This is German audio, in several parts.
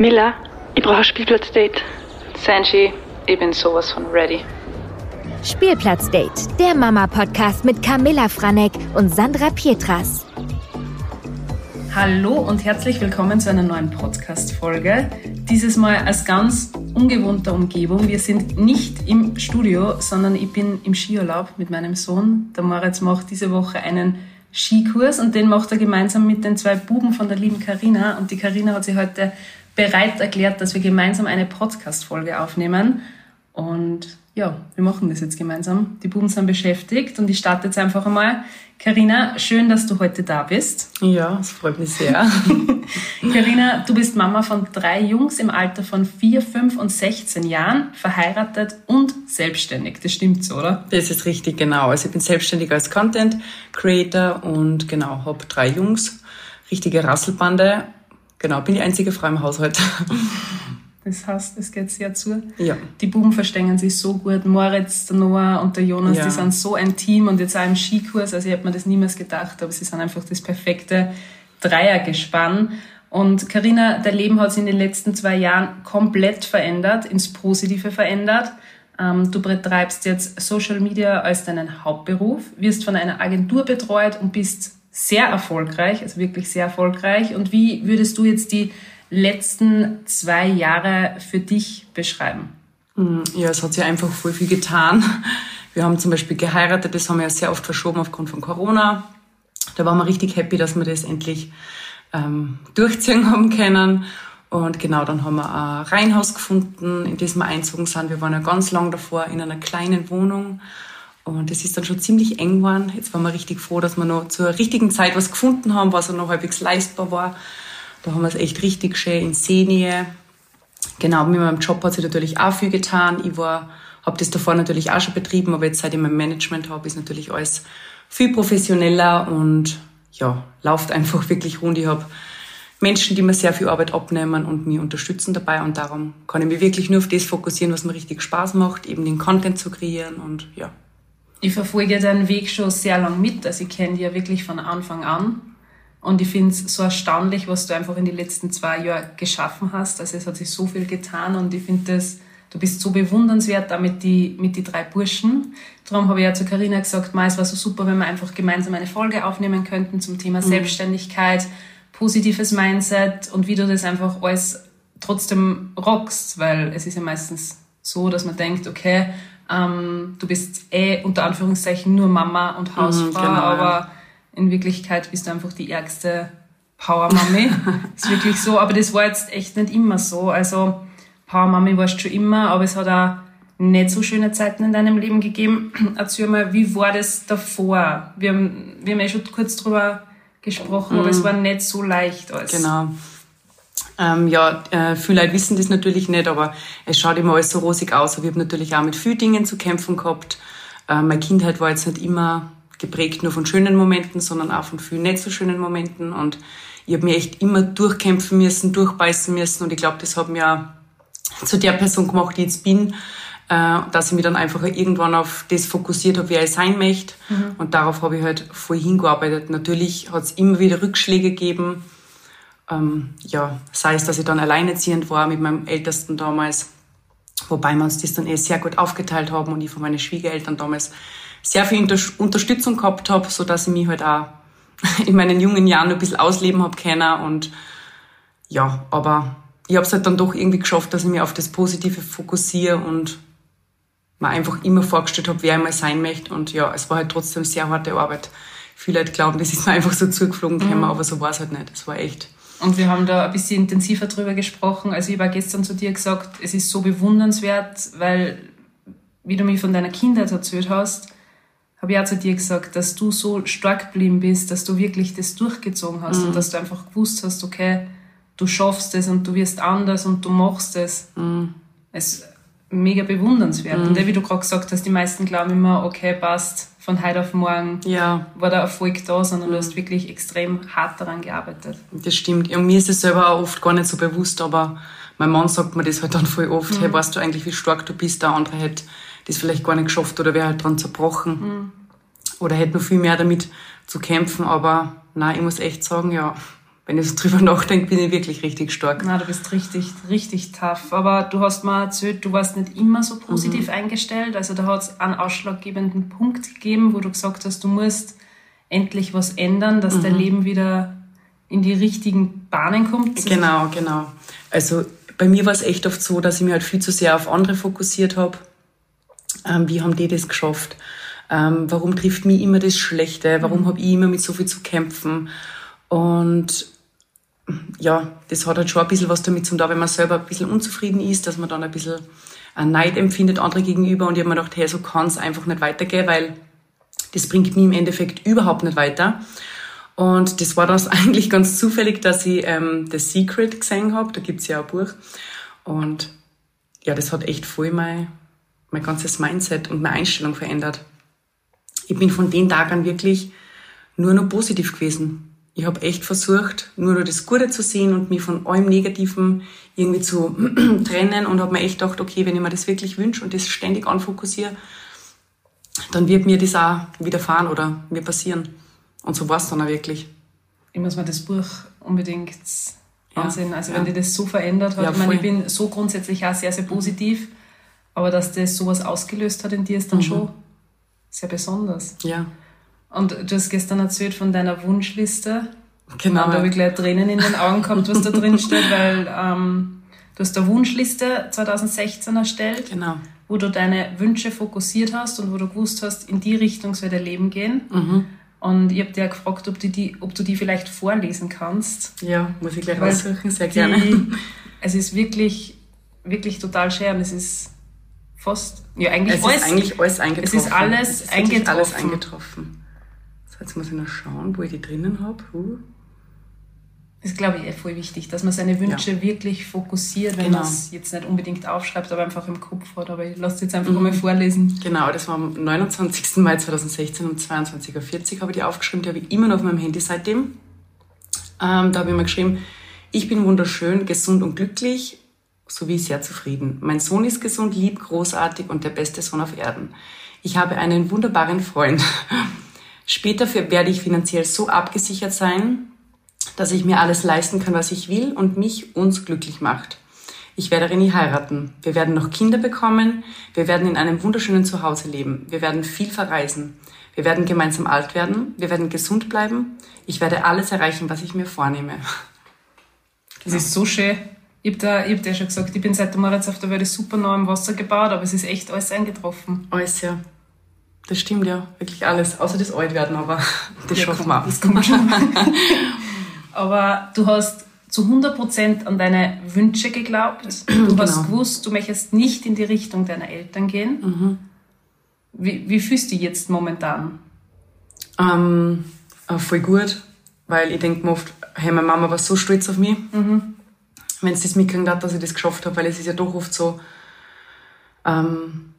Miller, ich brauche ein Spielplatzdate. Sanji, ich bin sowas von ready. Spielplatzdate, der Mama-Podcast mit Camilla Franek und Sandra Pietras. Hallo und herzlich willkommen zu einer neuen Podcast-Folge. Dieses Mal aus ganz ungewohnter Umgebung. Wir sind nicht im Studio, sondern ich bin im Skiurlaub mit meinem Sohn. Der Moritz macht diese Woche einen Skikurs und den macht er gemeinsam mit den zwei Buben von der lieben Karina. Und die Karina hat sich heute bereit erklärt, dass wir gemeinsam eine Podcast-Folge aufnehmen. Und ja, wir machen das jetzt gemeinsam. Die Buben sind beschäftigt und ich starte jetzt einfach einmal. Karina, schön, dass du heute da bist. Ja, es freut mich sehr. Karina, du bist Mama von drei Jungs im Alter von 4, 5 und 16 Jahren, verheiratet und selbstständig. Das stimmt so, oder? Das ist richtig, genau. Also ich bin selbstständig als Content Creator und genau, habe drei Jungs, richtige Rasselbande Genau, bin die einzige Frau im Haushalt. Das heißt, es geht sehr zu. Ja. Die Buben verstehen sich so gut. Moritz, der Noah und der Jonas, ja. die sind so ein Team und jetzt auch im Skikurs. Also ich hätte mir das niemals gedacht, aber sie sind einfach das perfekte Dreiergespann. Und Karina, dein Leben hat sich in den letzten zwei Jahren komplett verändert, ins Positive verändert. Ähm, du betreibst jetzt Social Media als deinen Hauptberuf, wirst von einer Agentur betreut und bist sehr erfolgreich, also wirklich sehr erfolgreich. Und wie würdest du jetzt die letzten zwei Jahre für dich beschreiben? Mm, ja, es hat sich einfach voll viel getan. Wir haben zum Beispiel geheiratet, das haben wir ja sehr oft verschoben aufgrund von Corona. Da waren wir richtig happy, dass wir das endlich ähm, durchziehen haben können. Und genau, dann haben wir ein Reihenhaus gefunden, in das wir einzogen sind. Wir waren ja ganz lang davor in einer kleinen Wohnung und es ist dann schon ziemlich eng geworden. Jetzt waren wir richtig froh, dass wir noch zur richtigen Zeit was gefunden haben, was auch noch halbwegs leistbar war. Da haben wir es echt richtig schön in Seenähe. Genau, mit meinem Job hat sich natürlich auch viel getan. Ich war, habe das davor natürlich auch schon betrieben, aber jetzt seit ich mein Management habe, ist natürlich alles viel professioneller und ja, läuft einfach wirklich rund. Ich habe Menschen, die mir sehr viel Arbeit abnehmen und mich unterstützen dabei und darum kann ich mich wirklich nur auf das fokussieren, was mir richtig Spaß macht, eben den Content zu kreieren und ja ich verfolge deinen Weg schon sehr lang mit. Also ich kenne dich ja wirklich von Anfang an. Und ich finde es so erstaunlich, was du einfach in den letzten zwei Jahren geschaffen hast. Also es hat sich so viel getan und ich finde das, du bist so bewundernswert da mit die, mit die drei Burschen. Darum habe ich ja zu Karina gesagt, es war so super, wenn wir einfach gemeinsam eine Folge aufnehmen könnten zum Thema mhm. Selbstständigkeit, positives Mindset und wie du das einfach alles trotzdem rockst, weil es ist ja meistens so, dass man denkt, okay, ähm, du bist eh unter Anführungszeichen nur Mama und mhm, Hausfrau, mhm, genau, aber ja. In Wirklichkeit bist du einfach die ärgste Power-Mami. ist wirklich so, aber das war jetzt echt nicht immer so. Also Power-Mami warst schon immer, aber es hat auch nicht so schöne Zeiten in deinem Leben gegeben. Erzähl mal, wie war das davor? Wir haben, wir haben ja schon kurz drüber gesprochen, mhm. aber es mhm. war nicht so leicht alles. Genau. Ähm, ja, äh, viele Leute wissen das natürlich nicht, aber es schaut immer alles so rosig aus. Aber ich habe natürlich auch mit vielen Dingen zu kämpfen gehabt. Äh, meine Kindheit war jetzt nicht immer geprägt nur von schönen Momenten, sondern auch von vielen nicht so schönen Momenten. Und ich habe mir echt immer durchkämpfen müssen, durchbeißen müssen. Und ich glaube, das hat mir zu der Person gemacht, die ich jetzt bin, äh, dass ich mich dann einfach irgendwann auf das fokussiert habe, wer ich sein möchte. Mhm. Und darauf habe ich halt voll hingearbeitet. Natürlich hat es immer wieder Rückschläge gegeben ähm, ja, sei es, dass ich dann alleinerziehend war mit meinem Ältesten damals, wobei wir uns das dann eh sehr gut aufgeteilt haben und ich von meinen Schwiegereltern damals sehr viel Unter Unterstützung gehabt habe, so dass ich mich halt auch in meinen jungen Jahren ein bisschen ausleben habe können und ja, aber ich habe es halt dann doch irgendwie geschafft, dass ich mich auf das Positive fokussiere und mir einfach immer vorgestellt habe, wer ich mal sein möchte und ja, es war halt trotzdem sehr harte Arbeit. Viele Leute glauben, das ist mir einfach so zugeflogen gekommen, mhm. aber so war es halt nicht. Es war echt und wir haben da ein bisschen intensiver drüber gesprochen. Also ich habe gestern zu dir gesagt, es ist so bewundernswert, weil, wie du mir von deiner Kindheit erzählt hast, habe ich auch zu dir gesagt, dass du so stark geblieben bist, dass du wirklich das durchgezogen hast mhm. und dass du einfach gewusst hast, okay, du schaffst es und du wirst anders und du machst es. Mhm. Es ist mega bewundernswert. Mhm. Und wie du gerade gesagt hast, die meisten glauben immer, okay, passt, von heute auf morgen ja. war der Erfolg da, sondern du hast wirklich extrem hart daran gearbeitet. Das stimmt. Ja, mir ist es selber auch oft gar nicht so bewusst, aber mein Mann sagt mir das halt dann voll oft, mhm. hey, weißt du eigentlich, wie stark du bist? Der andere hätte das vielleicht gar nicht geschafft oder wäre halt dran zerbrochen. Mhm. Oder hätte noch viel mehr damit zu kämpfen. Aber nein, ich muss echt sagen, ja, wenn ich so drüber nachdenke, bin ich wirklich richtig stark. Na, du bist richtig, richtig tough. Aber du hast mal erzählt, du warst nicht immer so positiv mhm. eingestellt. Also da hat es einen ausschlaggebenden Punkt gegeben, wo du gesagt hast, du musst endlich was ändern, dass mhm. dein Leben wieder in die richtigen Bahnen kommt. Genau, genau. Also bei mir war es echt oft so, dass ich mich halt viel zu sehr auf andere fokussiert habe. Ähm, wie haben die das geschafft? Ähm, warum trifft mich immer das Schlechte? Warum mhm. habe ich immer mit so viel zu kämpfen? Und ja, das hat halt schon ein bisschen was damit zu tun, wenn man selber ein bisschen unzufrieden ist, dass man dann ein bisschen Neid empfindet andere gegenüber. Und ich habe mir gedacht, hey, so kann es einfach nicht weitergehen, weil das bringt mich im Endeffekt überhaupt nicht weiter. Und das war das eigentlich ganz zufällig, dass ich ähm, The Secret gesehen habe. Da gibt's ja ein Buch. Und ja, das hat echt voll mein, mein ganzes Mindset und meine Einstellung verändert. Ich bin von den Tagen wirklich nur noch positiv gewesen. Ich habe echt versucht, nur noch das Gute zu sehen und mich von allem Negativen irgendwie zu trennen und habe mir echt gedacht, okay, wenn ich mir das wirklich wünsche und das ständig anfokussiere, dann wird mir das auch widerfahren oder mir passieren. Und so war es dann auch wirklich. Ich muss mir das Buch unbedingt ansehen. Ja, also wenn ja. die das so verändert hat, ja, ich meine, ich bin so grundsätzlich auch sehr, sehr positiv, aber dass das sowas ausgelöst hat in dir, ist dann mhm. schon sehr besonders. Ja. Und du hast gestern erzählt von deiner Wunschliste. Genau. Und da habe ich gleich Tränen in den Augen gehabt, was da drin steht, weil ähm, du hast eine Wunschliste 2016 erstellt. Genau wo du deine Wünsche fokussiert hast und wo du gewusst hast, in die Richtung soll dein Leben gehen. Mhm. Und ich habe dir gefragt, ob du, die, ob du die vielleicht vorlesen kannst. Ja, muss ich gleich raussuchen, sehr gerne. Die, es ist wirklich, wirklich total schön. Es ist fast, ja, eigentlich es alles. Ist eigentlich alles eingetroffen. Es ist alles es ist eingetroffen. alles eingetroffen. So, jetzt muss ich noch schauen, wo ich die drinnen habe. Huh. Das ist, glaube ich, voll wichtig, dass man seine Wünsche ja. wirklich fokussiert, wenn genau. man es jetzt nicht unbedingt aufschreibt, aber einfach im Kopf hat. Aber ich lasse es jetzt einfach mhm. mal vorlesen. Genau, das war am 29. Mai 2016 um 22.40 Uhr habe ich die aufgeschrieben. Die habe ich immer noch auf meinem Handy seitdem. Ähm, da habe ich mir geschrieben, ich bin wunderschön, gesund und glücklich, sowie sehr zufrieden. Mein Sohn ist gesund, lieb, großartig und der beste Sohn auf Erden. Ich habe einen wunderbaren Freund. Später werde ich finanziell so abgesichert sein, dass ich mir alles leisten kann, was ich will und mich uns glücklich macht. Ich werde René heiraten. Wir werden noch Kinder bekommen. Wir werden in einem wunderschönen Zuhause leben. Wir werden viel verreisen. Wir werden gemeinsam alt werden. Wir werden gesund bleiben. Ich werde alles erreichen, was ich mir vornehme. Das ist so schön. Ich habe hab ja schon gesagt, ich bin seit der Moritz auf der Welt super nah im Wasser gebaut, aber es ist echt alles eingetroffen. Alles, ja. Das stimmt ja, wirklich alles. Außer das Altwerden, aber das ja, schaffen wir. Das kommt schon. aber du hast zu 100% an deine Wünsche geglaubt. Du genau. hast gewusst, du möchtest nicht in die Richtung deiner Eltern gehen. Mhm. Wie, wie fühlst du dich jetzt momentan? Ähm, äh, voll gut, weil ich denke mir oft, hey, meine Mama war so stolz auf mich, mhm. Wenn sie das mitgekriegt hat, dass ich das geschafft habe, weil es ist ja doch oft so, ähm,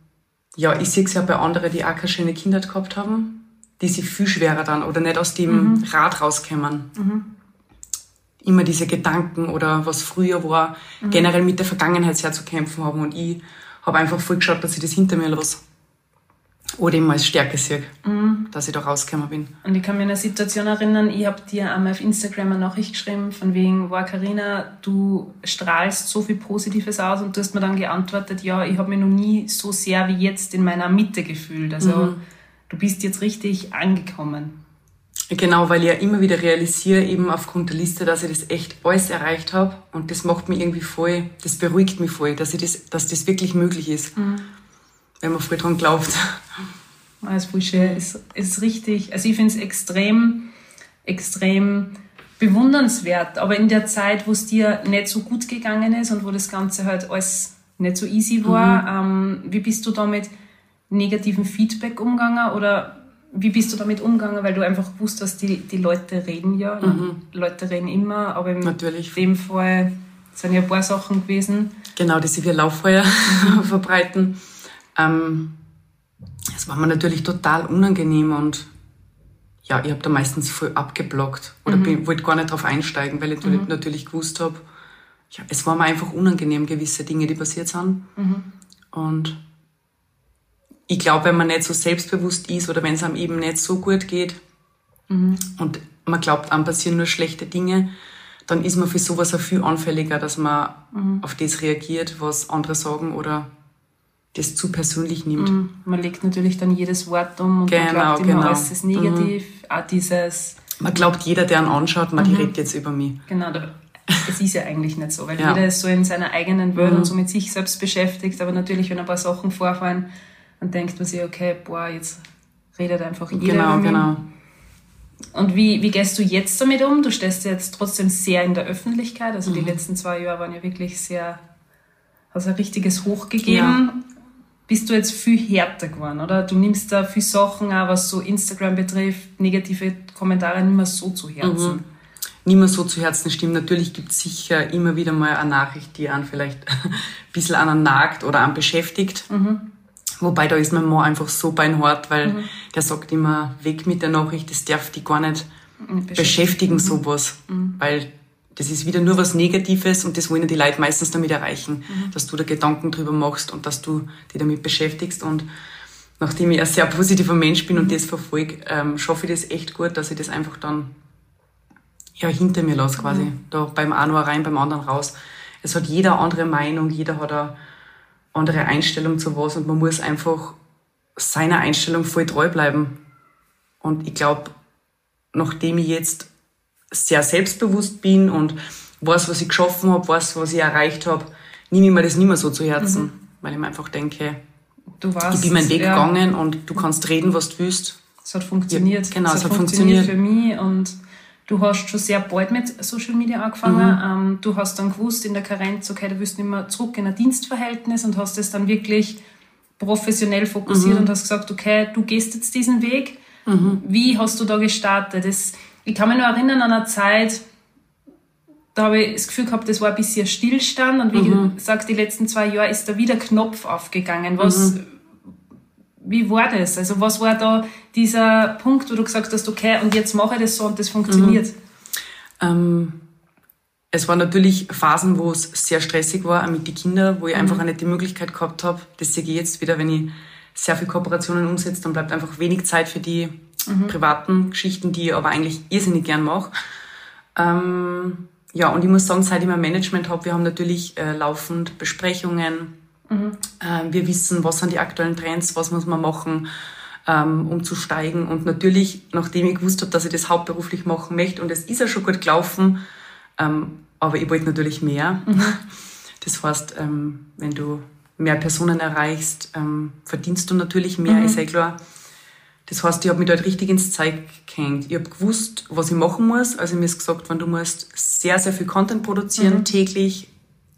ja, ich sehe es ja bei anderen, die auch keine schöne Kindheit gehabt haben, die sich viel schwerer dann oder nicht aus dem mhm. Rad rauskommen. Mhm immer diese Gedanken oder was früher war, mhm. generell mit der Vergangenheit sehr zu kämpfen haben. Und ich habe einfach voll geschaut, dass ich das hinter mir lasse. Oder immer als Stärke sehe, mhm. dass ich da rausgekommen bin. Und ich kann mich an eine Situation erinnern, ich habe dir einmal auf Instagram eine Nachricht geschrieben, von wegen, wow, Carina, du strahlst so viel Positives aus und du hast mir dann geantwortet, ja, ich habe mich noch nie so sehr wie jetzt in meiner Mitte gefühlt. Also mhm. du bist jetzt richtig angekommen. Genau, weil ich ja immer wieder realisiere, eben aufgrund der Liste, dass ich das echt alles erreicht habe. Und das macht mich irgendwie voll, das beruhigt mich voll, dass, ich das, dass das wirklich möglich ist. Mhm. Wenn man voll dran glaubt. Voll schön. Ist, ist richtig. Also ich finde es extrem, extrem bewundernswert. Aber in der Zeit, wo es dir nicht so gut gegangen ist und wo das Ganze halt alles nicht so easy war, mhm. ähm, wie bist du da mit negativem Feedback umgegangen? Oder wie bist du damit umgegangen? Weil du einfach gewusst hast, die, die Leute reden ja. Mhm. Leute reden immer, aber in Natürlich. dem Fall sind ja ein paar Sachen gewesen. Genau, die sie wie Lauffeuer verbreiten. Ähm, das war mir natürlich total unangenehm und ja, ich habe da meistens voll abgeblockt oder mhm. wollte gar nicht drauf einsteigen, weil ich mhm. natürlich gewusst habe, ja, es war mir einfach unangenehm, gewisse Dinge, die passiert sind. Mhm. Und ich glaube, wenn man nicht so selbstbewusst ist oder wenn es einem eben nicht so gut geht mhm. und man glaubt, einem passieren nur schlechte Dinge, dann ist man für sowas auch viel anfälliger, dass man mhm. auf das reagiert, was andere sagen oder das zu persönlich nimmt. Mhm. Man legt natürlich dann jedes Wort um und genau, man glaubt immer, genau. alles ist negativ. Mhm. Auch dieses... Man glaubt, jeder, der ihn anschaut, man mhm. redet jetzt über mich. Genau, es ist ja eigentlich nicht so, weil ja. jeder ist so in seiner eigenen Welt mhm. und so mit sich selbst beschäftigt. Aber natürlich, wenn ein paar Sachen vorfallen, dann denkt man sich, okay, boah, jetzt redet einfach jeder Genau, genau. Und wie, wie gehst du jetzt damit um? Du stehst jetzt trotzdem sehr in der Öffentlichkeit. Also mhm. die letzten zwei Jahre waren ja wirklich sehr, hast ein richtiges Hoch gegeben. Ja. Bist du jetzt viel härter geworden, oder? Du nimmst da viel Sachen auch, was so Instagram betrifft, negative Kommentare nicht mehr so zu Herzen. Mhm nicht mehr so zu Herzen stimmt. Natürlich gibt es sicher immer wieder mal eine Nachricht, die einen vielleicht ein bisschen an einen nagt oder einen beschäftigt. Mhm. Wobei da ist mein Mann einfach so beinhart, weil mhm. der sagt immer, weg mit der Nachricht, das darf die gar nicht beschäftigen, beschäftigen mhm. sowas. Mhm. Weil das ist wieder nur was Negatives und das wollen die Leute meistens damit erreichen, mhm. dass du da Gedanken drüber machst und dass du dich damit beschäftigst. Und nachdem ich ein sehr positiver Mensch bin und mhm. das verfolge, ähm, schaffe ich das echt gut, dass ich das einfach dann ja, hinter mir lasse quasi. Mhm. Da beim einen rein, beim anderen raus. Es hat jeder andere Meinung, jeder hat eine andere Einstellung zu was und man muss einfach seiner Einstellung voll treu bleiben. Und ich glaube, nachdem ich jetzt sehr selbstbewusst bin und weiß, was ich geschaffen habe, weiß, was ich erreicht habe, nehme ich mir das nicht mehr so zu Herzen, mhm. weil ich mir einfach denke, du warst, ich bin meinen Weg ja. gegangen und du kannst reden, was du willst. Es hat funktioniert. Ja, genau, es, es hat, hat funktioniert, funktioniert für mich und Du hast schon sehr bald mit Social Media angefangen. Mhm. Ähm, du hast dann gewusst in der Karenz, okay, du wirst nicht mehr zurück in ein Dienstverhältnis und hast es dann wirklich professionell fokussiert mhm. und hast gesagt, okay, du gehst jetzt diesen Weg. Mhm. Wie hast du da gestartet? Das, ich kann mich nur erinnern an eine Zeit, da habe ich das Gefühl gehabt, das war ein bisschen Stillstand und wie mhm. gesagt, die letzten zwei Jahre ist da wieder Knopf aufgegangen. Was, mhm wie war das? Also was war da dieser Punkt, wo du gesagt hast, okay, und jetzt mache ich das so und das funktioniert? Mhm. Ähm, es waren natürlich Phasen, wo es sehr stressig war, auch mit den Kindern, wo ich mhm. einfach auch nicht die Möglichkeit gehabt habe. Das sehe ich jetzt wieder, wenn ich sehr viele Kooperationen umsetze, dann bleibt einfach wenig Zeit für die mhm. privaten Geschichten, die ich aber eigentlich irrsinnig gern mache. Ähm, ja, und ich muss sagen, seit ich mein Management habe, wir haben natürlich äh, laufend Besprechungen, Mhm. wir wissen, was sind die aktuellen Trends, was muss man machen, ähm, um zu steigen. Und natürlich, nachdem ich gewusst habe, dass ich das hauptberuflich machen möchte, und es ist ja schon gut gelaufen, ähm, aber ich wollte natürlich mehr. Mhm. Das heißt, ähm, wenn du mehr Personen erreichst, verdienst du natürlich mehr, mhm. ist ja klar. Das heißt, ich habe mich dort richtig ins Zeug gehängt. Ich habe gewusst, was ich machen muss. Also mir ist gesagt, wenn du musst sehr, sehr viel Content produzieren, mhm. täglich,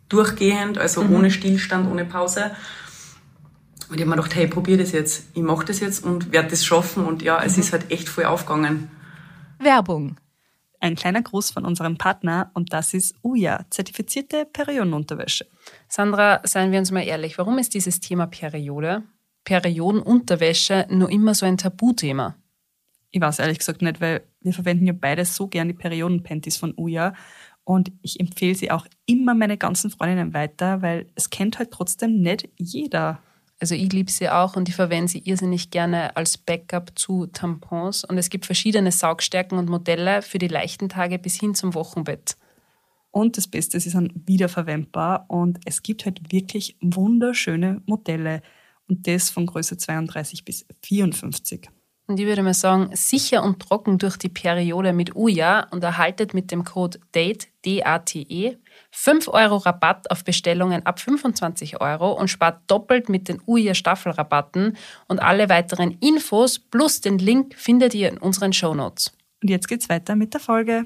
durchgehend, also mhm. ohne Stillstand, ohne Pause. Und ich habe mir gedacht, hey, probier das jetzt. Ich mache das jetzt und werde das schaffen. Und ja, es mhm. ist halt echt voll aufgegangen. Werbung. Ein kleiner Gruß von unserem Partner und das ist Uja, zertifizierte Periodenunterwäsche. Sandra, seien wir uns mal ehrlich, warum ist dieses Thema Periode, Periodenunterwäsche nur immer so ein Tabuthema? Ich weiß ehrlich gesagt nicht, weil wir verwenden ja beide so gern die Periodenpanties von Uja und ich empfehle sie auch immer meine ganzen Freundinnen weiter, weil es kennt halt trotzdem nicht jeder. Also ich liebe sie auch und ich verwende sie irrsinnig gerne als Backup zu Tampons. Und es gibt verschiedene Saugstärken und Modelle für die leichten Tage bis hin zum Wochenbett. Und das Beste, sie sind wiederverwendbar und es gibt halt wirklich wunderschöne Modelle. Und das von Größe 32 bis 54. Und ich würde mal sagen, sicher und trocken durch die Periode mit Uja und erhaltet mit dem Code DATE, D-A-T-E, 5 Euro Rabatt auf Bestellungen ab 25 Euro und spart doppelt mit den Uja Staffelrabatten und alle weiteren Infos plus den Link findet ihr in unseren Shownotes. Und jetzt geht's weiter mit der Folge.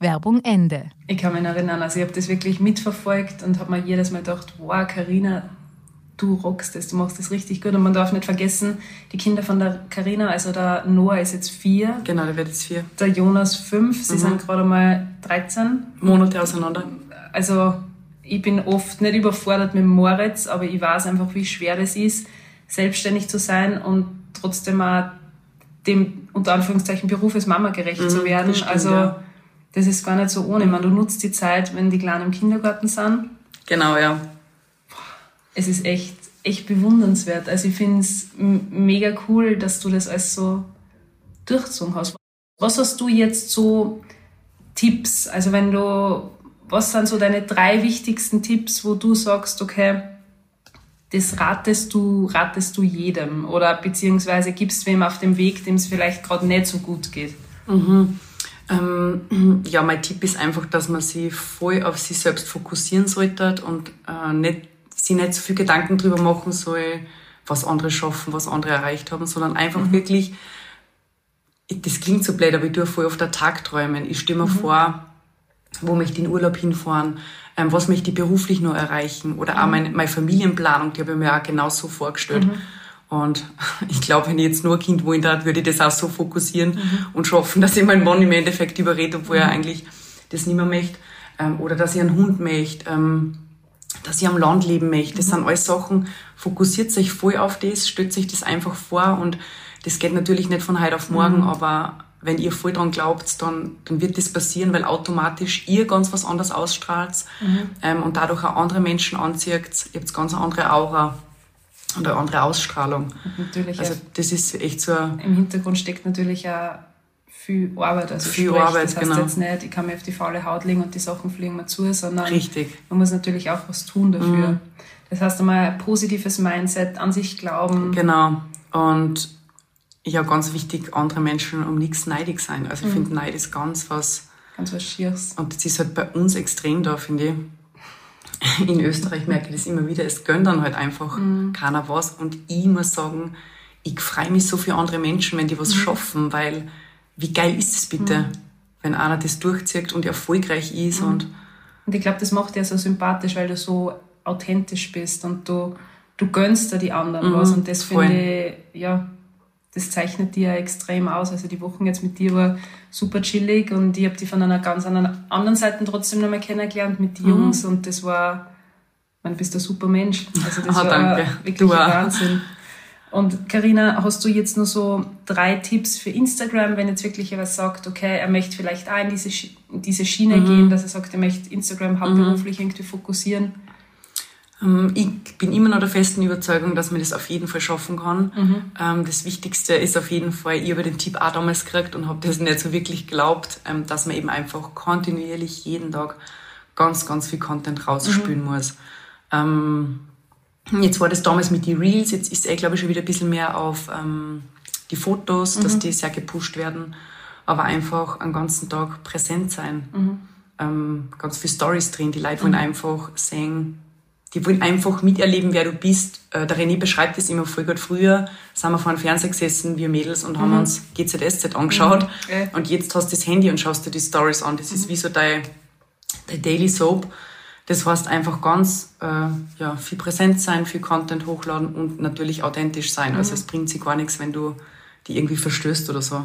Werbung Ende. Ich kann mich erinnern, also ich habe das wirklich mitverfolgt und habe mir jedes Mal gedacht, wow, Karina, du rockst es, du machst es richtig gut. Und man darf nicht vergessen, die Kinder von der Karina, also der Noah ist jetzt vier. Genau, der wird jetzt vier. Der Jonas fünf, sie mhm. sind gerade mal 13. Monate auseinander. Also ich bin oft nicht überfordert mit Moritz, aber ich weiß einfach, wie schwer das ist, selbstständig zu sein und trotzdem auch dem unter Anführungszeichen Beruf als Mama gerecht mhm, zu werden. Stimmt, also ja. Das ist gar nicht so ohne. Man, du nutzt die Zeit, wenn die Kleinen im Kindergarten sind. Genau, ja. Es ist echt, echt bewundernswert. Also ich finde es mega cool, dass du das alles so durchgezogen hast. Was hast du jetzt so Tipps? Also wenn du, was sind so deine drei wichtigsten Tipps, wo du sagst, okay, das ratest du, ratest du jedem oder beziehungsweise gibst wem auf dem Weg, dem es vielleicht gerade nicht so gut geht? Mhm. Ähm, ja, mein Tipp ist einfach, dass man sich voll auf sich selbst fokussieren sollte und äh, nicht, sich nicht so viel Gedanken darüber machen soll, was andere schaffen, was andere erreicht haben, sondern einfach mhm. wirklich, das klingt so blöd, aber ich tue voll auf der Tag träumen. Ich stelle mir mhm. vor, wo möchte ich in Urlaub hinfahren, ähm, was möchte ich beruflich noch erreichen oder mhm. auch meine, meine Familienplanung, die habe ich mir auch genau so vorgestellt. Mhm. Und ich glaube, wenn ich jetzt nur ein Kind wollen darf, würde ich das auch so fokussieren mhm. und schaffen, dass ich meinen Mann im Endeffekt überrede, obwohl er mhm. eigentlich das nicht mehr möchte. Ähm, oder dass ich einen Hund möchte, ähm, dass ich am Land leben möchte. Das mhm. sind alles Sachen, fokussiert sich voll auf das, stellt sich das einfach vor und das geht natürlich nicht von heute auf morgen, mhm. aber wenn ihr voll dran glaubt, dann, dann wird das passieren, weil automatisch ihr ganz was anderes ausstrahlt mhm. ähm, und dadurch auch andere Menschen anzieht. Ihr habt ganz eine andere Aura und eine andere Ausstrahlung. natürlich. Also das ist echt so. Im Hintergrund steckt natürlich auch viel Arbeit. Also viel sprich, Arbeit, das heißt genau. jetzt nicht, ich kann mir auf die faule Haut legen und die Sachen fliegen mir zu, sondern Richtig. man muss natürlich auch was tun dafür. Mhm. Das heißt einmal ein positives Mindset, an sich glauben. Genau. Und ja, ganz wichtig, andere Menschen um nichts neidig sein. Also ich mhm. finde, Neid ist ganz was... Ganz was Schieres. Und das ist halt bei uns extrem da, finde ich. In Österreich merke ich das immer wieder. Es gönnt dann halt einfach mhm. keiner was. Und ich muss sagen, ich freue mich so für andere Menschen, wenn die was mhm. schaffen, weil wie geil ist es bitte, mhm. wenn einer das durchzieht und erfolgreich ist. Mhm. Und, und ich glaube, das macht dir so sympathisch, weil du so authentisch bist und du, du gönnst dir die anderen mhm. was. Und das finde ich, ja, das zeichnet dir extrem aus. Also die Wochen jetzt mit dir war super chillig und ich habe die von einer ganz anderen Seite trotzdem nochmal kennengelernt mit den mhm. Jungs und das war, man bist ein super Mensch. Also das oh, war wirklich du Wahnsinn. Und Karina, hast du jetzt nur so drei Tipps für Instagram, wenn jetzt wirklich jemand sagt, okay, er möchte vielleicht auch in diese, in diese Schiene mhm. gehen, dass er sagt, er möchte Instagram hauptberuflich mhm. irgendwie fokussieren? Ähm, ich bin immer noch der festen Überzeugung, dass man das auf jeden Fall schaffen kann. Mhm. Ähm, das Wichtigste ist auf jeden Fall, ich habe den Tipp auch damals gekriegt und habe das nicht so wirklich geglaubt, ähm, dass man eben einfach kontinuierlich jeden Tag ganz, ganz viel Content rausspülen mhm. muss. Jetzt war das damals mit den Reels, jetzt ist eh, glaube ich, schon wieder ein bisschen mehr auf die Fotos, mhm. dass die sehr gepusht werden, aber einfach einen ganzen Tag präsent sein. Mhm. ganz viel Stories drin, die Leute wollen mhm. einfach sehen, die wollen einfach miterleben, wer du bist. Äh, der René beschreibt das immer voll gut. Früher sind wir vor dem Fernseher gesessen, wir Mädels, und haben mhm. uns GZSZ angeschaut. Mhm. Und jetzt hast du das Handy und schaust dir die Stories an. Das mhm. ist wie so dein, dein Daily Soap. Das heißt einfach ganz äh, ja, viel präsent sein, viel Content hochladen und natürlich authentisch sein. Also mhm. es bringt sich gar nichts, wenn du die irgendwie verstößt oder so.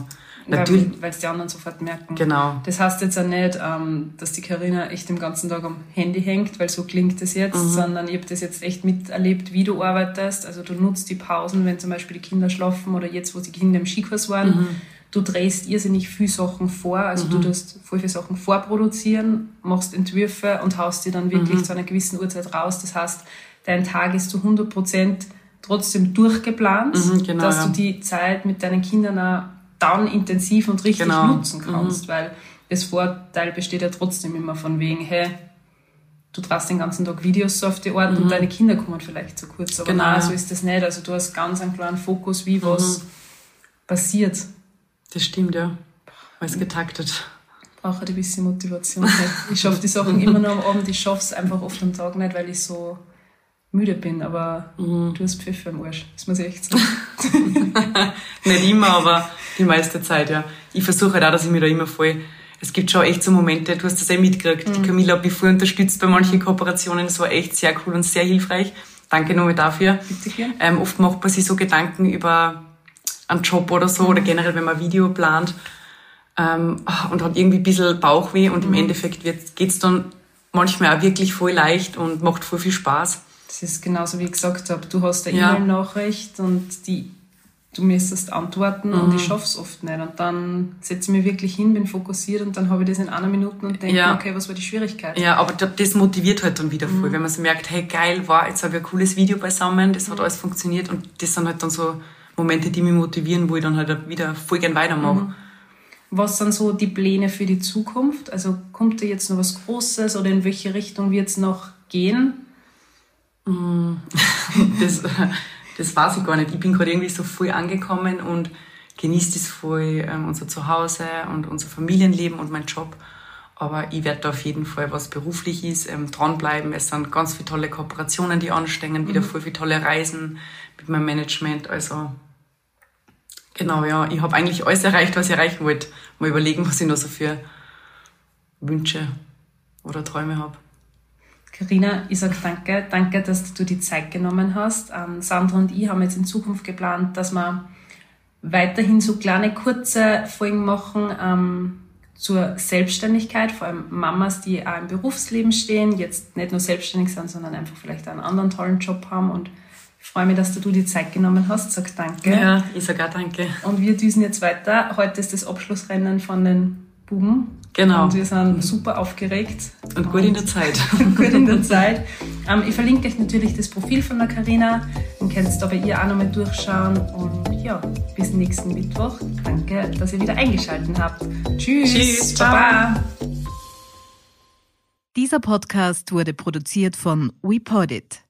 Natürlich. Weil es die anderen sofort merken. Genau. Das heißt jetzt auch nicht, ähm, dass die Karina echt den ganzen Tag am Handy hängt, weil so klingt das jetzt, mhm. sondern ich habe das jetzt echt miterlebt, wie du arbeitest. Also du nutzt die Pausen, wenn zum Beispiel die Kinder schlafen oder jetzt, wo die Kinder im Skikurs waren. Mhm. Du drehst irrsinnig viel Sachen vor, also mhm. du tust voll viele Sachen vorproduzieren, machst Entwürfe und haust die dann wirklich mhm. zu einer gewissen Uhrzeit raus. Das heißt, dein Tag ist zu 100 Prozent trotzdem durchgeplant, mhm, genau, dass ja. du die Zeit mit deinen Kindern auch dann intensiv und richtig genau. nutzen kannst, mhm. weil das Vorteil besteht ja trotzdem immer von wegen, hey, du traust den ganzen Tag Videos so auf die Art mhm. und deine Kinder kommen vielleicht zu kurz. Aber genau. nein, so ist das nicht. Also du hast ganz einen klaren Fokus, wie was mhm. passiert. Das stimmt, ja. Alles getaktet. Brauche halt ein bisschen Motivation. ich schaffe die Sachen immer noch am Abend, ich schaffe es einfach oft am Tag nicht, weil ich so müde bin, aber mhm. du hast Pfiffe im Arsch, das muss ich echt sagen. Nicht immer, aber die meiste Zeit, ja. Ich versuche halt auch, dass ich mich da immer voll... Es gibt schon echt so Momente, du hast das eh mitgekriegt. Mhm. Die Camilla hat mich voll unterstützt bei manchen Kooperationen. Das war echt sehr cool und sehr hilfreich. Danke nochmal dafür. Bitte ähm, oft macht man sich so Gedanken über einen Job oder so, mhm. oder generell, wenn man ein Video plant, ähm, und hat irgendwie ein bisschen Bauchweh und mhm. im Endeffekt geht es dann manchmal auch wirklich voll leicht und macht voll viel Spaß. Das ist genauso wie ich gesagt habe. Du hast eine ja. E-Mail-Nachricht und die du müsstest antworten und ich schaff's oft nicht. Und dann setze ich mich wirklich hin, bin fokussiert und dann habe ich das in einer Minute und denke, Ja. okay, was war die Schwierigkeit? Ja, aber da- das motiviert halt dann wieder voll, wenn man so merkt, hey geil, war jetzt habe ich ein cooles Video beisammen, das hat alles funktioniert und das sind halt dann so Momente, die mich motivieren, wo ich dann halt wieder voll gern weitermache. Was sind so die Pläne für die Zukunft? Also kommt da jetzt noch was Großes oder in welche Richtung wird es noch gehen? Das, das weiß ich gar nicht. Ich bin gerade irgendwie so voll angekommen und genieße das voll, ähm, unser Zuhause und unser Familienleben und mein Job. Aber ich werde da auf jeden Fall, was beruflich ist, ähm, dranbleiben. Es sind ganz viele tolle Kooperationen, die anstehen, wieder voll viele tolle Reisen mit meinem Management. Also genau, ja, ich habe eigentlich alles erreicht, was ich erreichen wollte. Mal überlegen, was ich noch so für Wünsche oder Träume habe. Carina, ich sage danke. Danke, dass du die Zeit genommen hast. Ähm, Sandra und ich haben jetzt in Zukunft geplant, dass wir weiterhin so kleine, kurze Folgen machen ähm, zur Selbstständigkeit, vor allem Mamas, die auch im Berufsleben stehen, jetzt nicht nur selbstständig sind, sondern einfach vielleicht einen anderen tollen Job haben. Und freue mich, dass du die Zeit genommen hast. Sag danke. Ja, ich sage auch danke. Und wir düsen jetzt weiter. Heute ist das Abschlussrennen von den Buben. Genau. Und wir sind super aufgeregt. Und gut in der Zeit. gut in der Zeit. Ähm, ich verlinke euch natürlich das Profil von der Carina. Dann könnt ihr da bei ihr auch nochmal durchschauen. Und ja, bis nächsten Mittwoch. Danke, dass ihr wieder eingeschaltet habt. Tschüss. Tschüss, ciao. Baba. Dieser Podcast wurde produziert von WePodit.